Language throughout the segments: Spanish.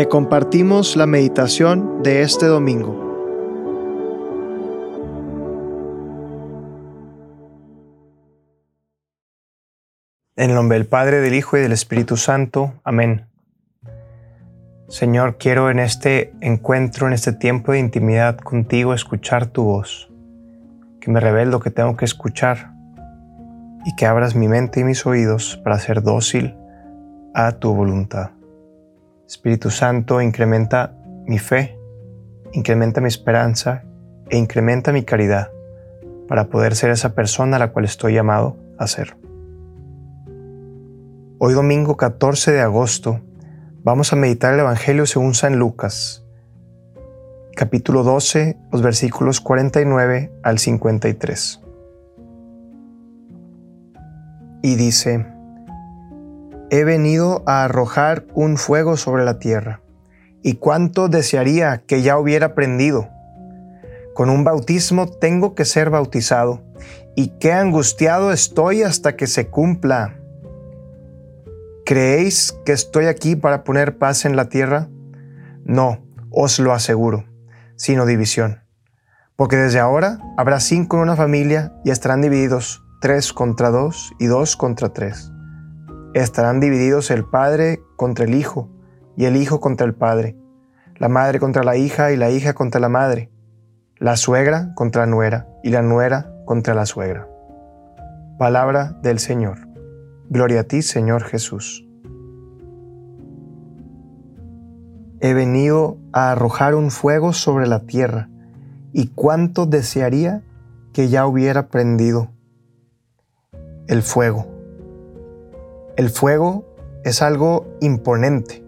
Te compartimos la meditación de este domingo. En el nombre del Padre, del Hijo y del Espíritu Santo. Amén. Señor, quiero en este encuentro, en este tiempo de intimidad contigo, escuchar tu voz, que me revele lo que tengo que escuchar y que abras mi mente y mis oídos para ser dócil a tu voluntad. Espíritu Santo, incrementa mi fe, incrementa mi esperanza e incrementa mi caridad para poder ser esa persona a la cual estoy llamado a ser. Hoy domingo 14 de agosto vamos a meditar el Evangelio según San Lucas, capítulo 12, los versículos 49 al 53. Y dice, he venido a arrojar un fuego sobre la tierra, y cuánto desearía que ya hubiera prendido. Con un bautismo tengo que ser bautizado, y qué angustiado estoy hasta que se cumpla. ¿Creéis que estoy aquí para poner paz en la tierra? No, os lo aseguro, sino división. Porque desde ahora habrá cinco en una familia y estarán divididos tres contra dos y dos contra tres estarán divididos el padre contra el hijo y el hijo contra el padre, la madre contra la hija y la hija contra la madre, la suegra contra la nuera y la nuera contra la suegra. Palabra del Señor. Gloria a ti, Señor Jesús. He venido a arrojar un fuego sobre la tierra, y cuánto desearía que ya hubiera prendido el fuego el fuego es algo imponente.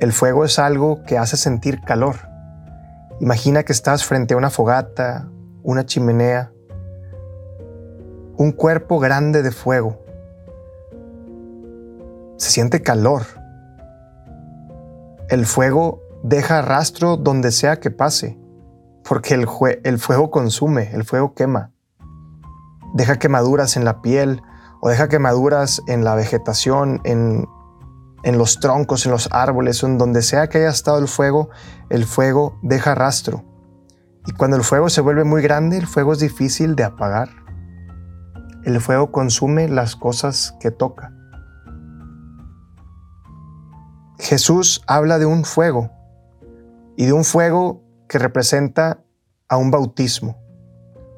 El fuego es algo que hace sentir calor. Imagina que estás frente a una fogata, una chimenea, un cuerpo grande de fuego. Se siente calor. El fuego deja rastro donde sea que pase, porque el, fuego consume, el fuego quema. Deja quemaduras en la piel, o deja quemaduras en la vegetación, en, en los troncos, en los árboles, en donde sea que haya estado el fuego, el fuego deja rastro. Y cuando el fuego se vuelve muy grande, el fuego es difícil de apagar. El fuego consume las cosas que toca. Jesús habla de un fuego y de un fuego que representa a un bautismo.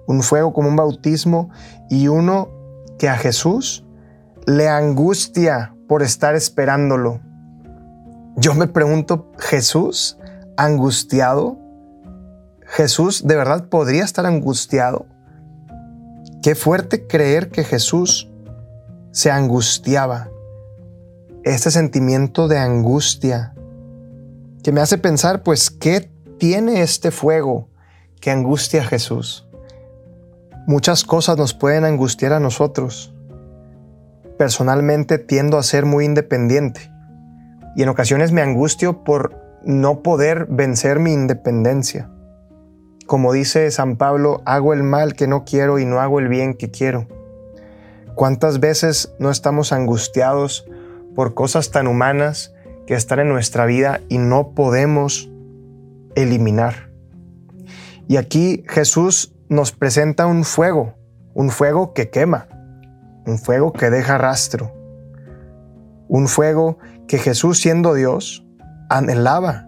Un fuego como un bautismo y uno que a Jesús le angustia por estar esperándolo. Yo me pregunto, ¿Jesús angustiado? ¿Jesús de verdad podría estar angustiado? Qué fuerte creer que Jesús se angustiaba. Este sentimiento de angustia que me hace pensar, pues, ¿qué tiene este fuego que angustia a Jesús? Muchas cosas nos pueden angustiar a nosotros. Personalmente tiendo a ser muy independiente y en ocasiones me angustio por no poder vencer mi independencia. Como dice San Pablo, hago el mal que no quiero y no hago el bien que quiero. ¿Cuántas veces no estamos angustiados por cosas tan humanas que están en nuestra vida y no podemos eliminar? Y aquí Jesús nos presenta un fuego, un fuego que quema, un fuego que deja rastro, un fuego que Jesús siendo Dios anhelaba,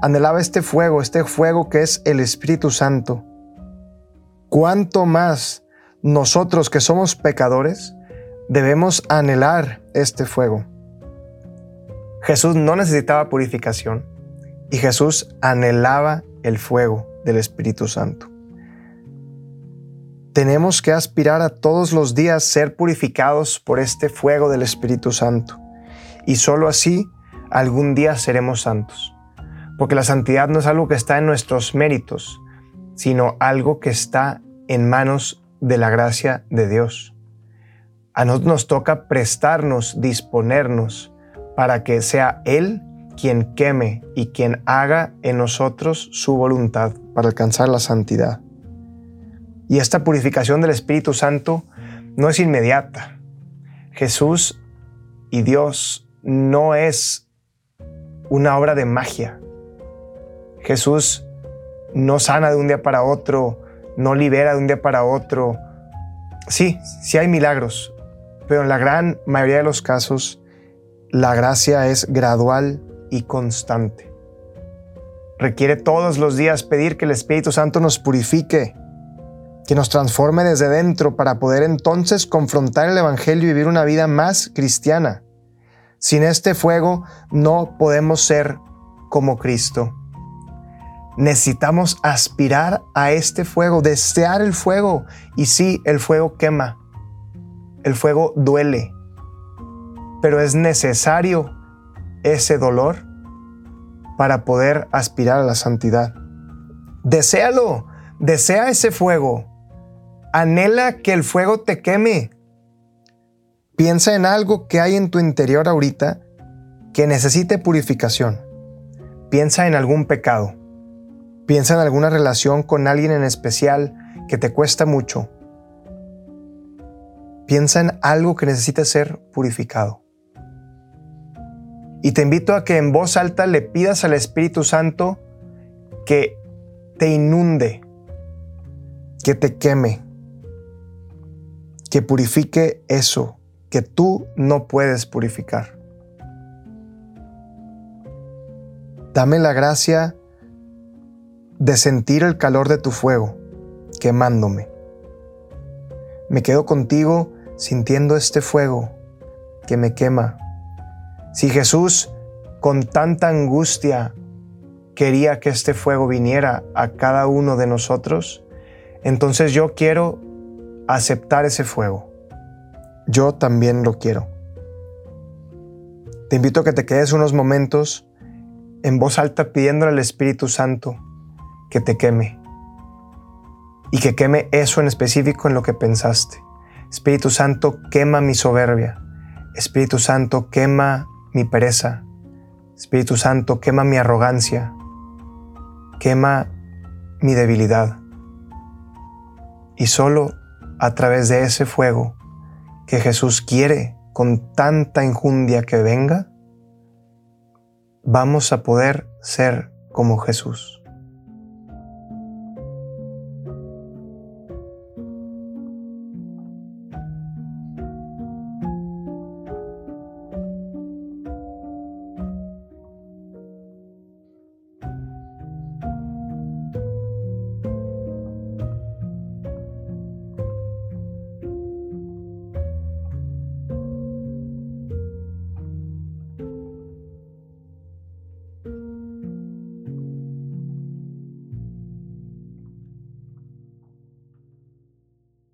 anhelaba este fuego, este fuego que es el Espíritu Santo. ¿Cuánto más nosotros que somos pecadores debemos anhelar este fuego? Jesús no necesitaba purificación y Jesús anhelaba el fuego del Espíritu Santo. Tenemos que aspirar a todos los días ser purificados por este fuego del Espíritu Santo. Y solo así algún día seremos santos. Porque la santidad no es algo que está en nuestros méritos, sino algo que está en manos de la gracia de Dios. A nosotros nos toca prestarnos, disponernos, para que sea Él quien queme y quien haga en nosotros su voluntad para alcanzar la santidad. Y esta purificación del Espíritu Santo no es inmediata. Jesús y Dios no es una obra de magia. Jesús no sana de un día para otro, no libera de un día para otro. Sí, sí hay milagros, pero en la gran mayoría de los casos la gracia es gradual y constante. Requiere todos los días pedir que el Espíritu Santo nos purifique, que nos transforme desde dentro para poder entonces confrontar el Evangelio y vivir una vida más cristiana. Sin este fuego no podemos ser como Cristo. Necesitamos aspirar a este fuego, desear el fuego. Y sí, el fuego quema, el fuego duele, pero es necesario ese dolor para poder aspirar a la santidad. Desealo, desea ese fuego, anhela que el fuego te queme. Piensa en algo que hay en tu interior ahorita que necesite purificación. Piensa en algún pecado. Piensa en alguna relación con alguien en especial que te cuesta mucho. Piensa en algo que necesite ser purificado. Y te invito a que en voz alta le pidas al Espíritu Santo que te inunde, que te queme, que purifique eso que tú no puedes purificar. Dame la gracia de sentir el calor de tu fuego quemándome. Me quedo contigo sintiendo este fuego que me quema. Si Jesús con tanta angustia quería que este fuego viniera a cada uno de nosotros, entonces yo quiero aceptar ese fuego yo también lo quiero. Te invito a que te quedes unos momentos en voz alta pidiéndole al Espíritu Santo que te queme y que queme eso en específico en lo que pensaste. Espíritu Santo, quema mi soberbia. Espíritu Santo, quema mi pereza. Espíritu Santo, quema mi arrogancia. Quema mi debilidad. Y solo a través de ese fuego que Jesús quiere con tanta injundia que venga, vamos a poder ser como Jesús.